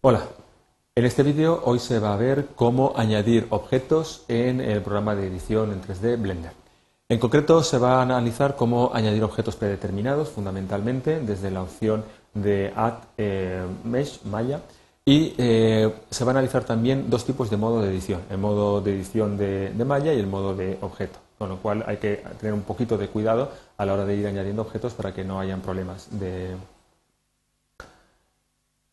Hola, en este vídeo hoy se va a ver cómo añadir objetos en el programa de edición en 3D Blender. En concreto se va a analizar cómo añadir objetos predeterminados fundamentalmente desde la opción de Add eh, Mesh Maya y eh, se va a analizar también dos tipos de modo de edición, el modo de edición de, malla y el modo de objeto, con lo cual hay que tener un poquito de cuidado a la hora de ir añadiendo objetos para que no hayan problemas de,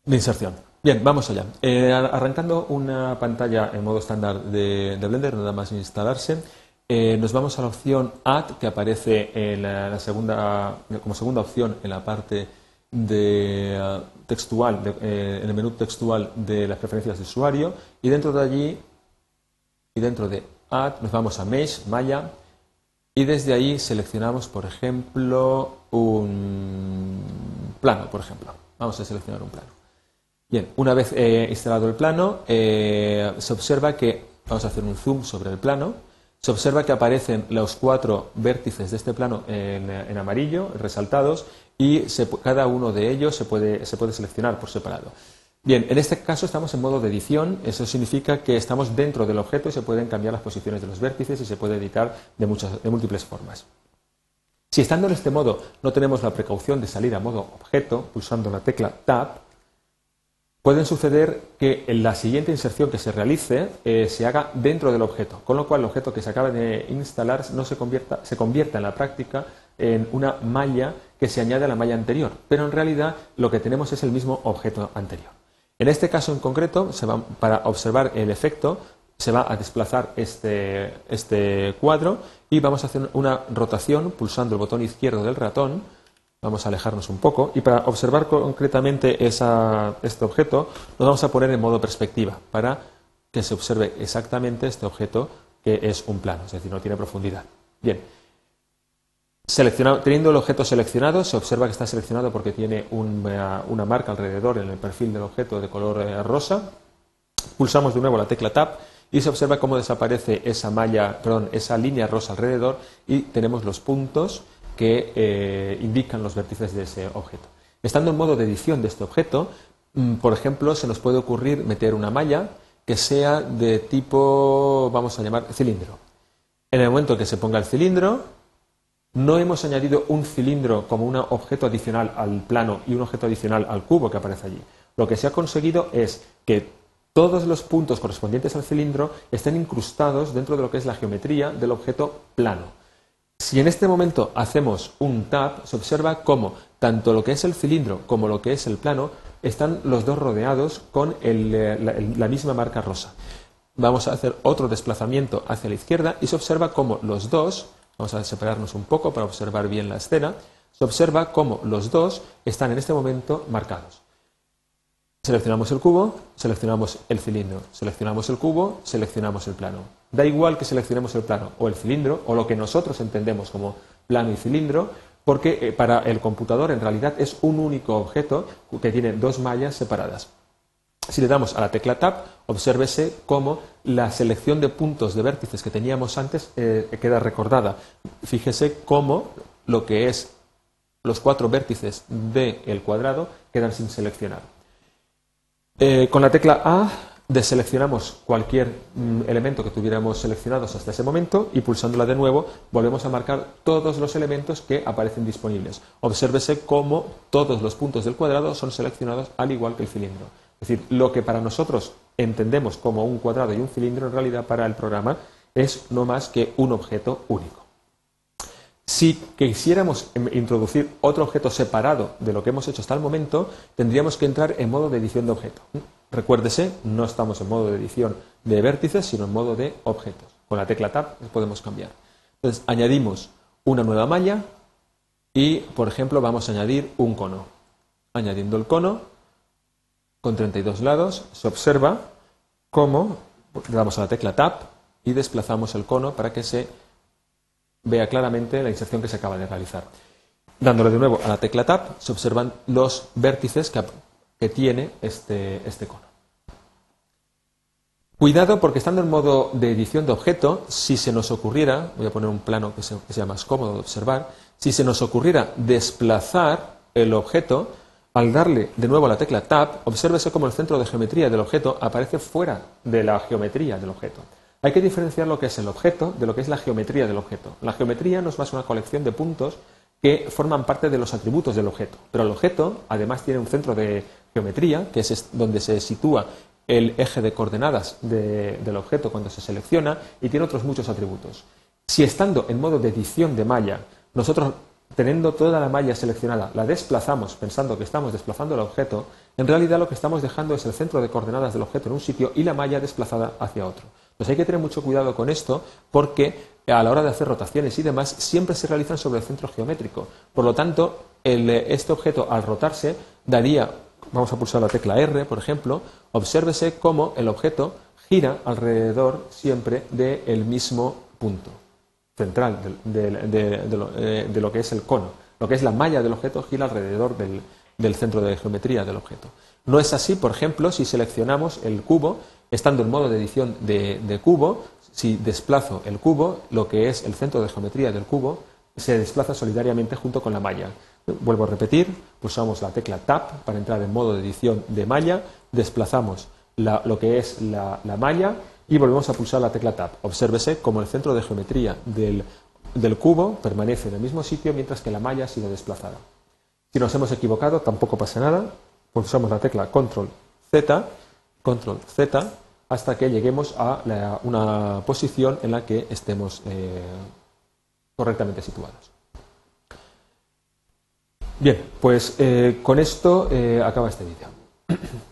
inserción. Bien, vamos allá. Eh, arrancando una pantalla en modo estándar de, Blender, nada más instalarse, eh, nos vamos a la opción Add, que aparece en la segunda, como segunda opción en la parte de, eh, textual, en el menú textual de las preferencias de usuario y dentro de allí y dentro de Add nos vamos a Mesh, Maya y desde ahí seleccionamos, por ejemplo, un plano, por ejemplo. Vamos a seleccionar un plano. Bien, una vez eh, instalado el plano, se observa que, vamos a hacer un zoom sobre el plano, se observa que aparecen los cuatro vértices de este plano en amarillo, resaltados, y cada uno de ellos se puede, se puede seleccionar por separado. Bien, en este caso estamos en modo de edición, eso significa que estamos dentro del objeto y se pueden cambiar las posiciones de los vértices y se puede editar de, muchas, de múltiples formas. Si estando en este modo no tenemos la precaución de salir a modo objeto, pulsando la tecla Tab, pueden suceder que en la siguiente inserción que se realice eh, se haga dentro del objeto, con lo cual el objeto que se acaba de instalar no se convierta, se convierta en la práctica en una malla que se añade a la malla anterior, pero en realidad lo que tenemos es el mismo objeto anterior. En este caso en concreto, para observar el efecto, se va a desplazar este, este, cuadro y vamos a hacer una rotación pulsando el botón izquierdo del ratón. Vamos a alejarnos un poco y para observar concretamente este objeto nos vamos a poner en modo perspectiva para que se observe exactamente este objeto que es un plano, es decir, no tiene profundidad. Bien, teniendo el objeto seleccionado, se observa que está seleccionado porque tiene una, marca alrededor en el perfil del objeto de color eh, rosa. Pulsamos de nuevo la tecla Tab y se observa cómo desaparece esa malla, perdón, esa línea rosa alrededor y tenemos los puntos que eh, indican los vértices de ese objeto. Estando en modo de edición de este objeto, mm, por ejemplo, se nos puede ocurrir meter una malla que sea de tipo, vamos a llamar, cilindro. En el momento que se ponga el cilindro, no hemos añadido un cilindro como un objeto adicional al plano y un objeto adicional al cubo que aparece allí. Lo que se ha conseguido es que todos los puntos correspondientes al cilindro estén incrustados dentro de lo que es la geometría del objeto plano. Si en este momento hacemos un tab, se observa cómo tanto lo que es el cilindro como lo que es el plano están los dos rodeados con eh, la misma marca rosa. Vamos a hacer otro desplazamiento hacia la izquierda y se observa cómo los dos Vamos a separarnos un poco para observar bien la escena. Se observa cómo los dos están en este momento marcados. Seleccionamos el cubo, seleccionamos el cilindro, seleccionamos el cubo, seleccionamos el plano. Da igual que seleccionemos el plano o el cilindro o lo que nosotros entendemos como plano y cilindro, porque eh, para el computador en realidad es un único objeto que tiene dos mallas separadas. Si le damos a la tecla Tab, obsérvese cómo la selección de puntos de vértices que teníamos antes eh, queda recordada. Fíjese cómo lo que es los cuatro vértices del cuadrado quedan sin seleccionar. Eh, con la tecla A deseleccionamos cualquier mm, elemento que tuviéramos seleccionados hasta ese momento y pulsándola de nuevo volvemos a marcar todos los elementos que aparecen disponibles. Obsérvese cómo todos los puntos del cuadrado son seleccionados al igual que el cilindro. Es decir, lo que para nosotros entendemos como un cuadrado y un cilindro, en realidad para el programa es no más que un objeto único. Si quisiéramos introducir otro objeto separado de lo que hemos hecho hasta el momento, tendríamos que entrar en modo de edición de objeto. Recuérdese, no estamos en modo de edición de vértices, sino en modo de objetos. Con la tecla Tab podemos cambiar. Entonces, añadimos una nueva malla y, por ejemplo, vamos a añadir un cono. Añadiendo el cono, con 32 lados, se observa cómo le damos a la tecla Tab y desplazamos el cono para que se vea claramente la inserción que se acaba de realizar. Dándole de nuevo a la tecla Tab, se observan los vértices que, tiene este, este cono. Cuidado porque estando en modo de edición de objeto, si se nos ocurriera, voy a poner un plano que, sea más cómodo de observar, si se nos ocurriera desplazar el objeto, Al darle de nuevo a la tecla Tab, obsérvese cómo el centro de geometría del objeto aparece fuera de la geometría del objeto. Hay que diferenciar lo que es el objeto de lo que es la geometría del objeto. La geometría no es más una colección de puntos que forman parte de los atributos del objeto. Pero el objeto además tiene un centro de geometría, que es donde se sitúa el eje de coordenadas del objeto cuando se selecciona, y tiene otros muchos atributos. Si estando en modo de edición de malla, nosotros teniendo toda la malla seleccionada, la desplazamos pensando que estamos desplazando el objeto, en realidad lo que estamos dejando es el centro de coordenadas del objeto en un sitio y la malla desplazada hacia otro. Entonces hay que tener mucho cuidado con esto porque a la hora de hacer rotaciones y demás siempre se realizan sobre el centro geométrico. Por lo tanto, este objeto al rotarse daría, vamos a pulsar la tecla R, por ejemplo, obsérvese cómo el objeto gira alrededor siempre del mismo punto central eh, de, lo, que es el cono. Lo que es la malla del objeto gira alrededor del, centro de geometría del objeto. No es así, por ejemplo, si seleccionamos el cubo, estando en modo de edición de, cubo, si desplazo el cubo, lo que es el centro de geometría del cubo se desplaza solidariamente junto con la malla. Vuelvo a repetir, pulsamos la tecla Tab para entrar en modo de edición de malla, desplazamos lo que es la malla y volvemos a pulsar la tecla Tab. Obsérvese cómo el centro de geometría del, cubo permanece en el mismo sitio mientras que la malla ha sido desplazada. Si nos hemos equivocado, tampoco pasa nada. Pulsamos la tecla Control Z, Control Z, hasta que lleguemos a una posición en la que estemos eh, correctamente situados. Bien, pues eh, con esto eh, acaba este vídeo.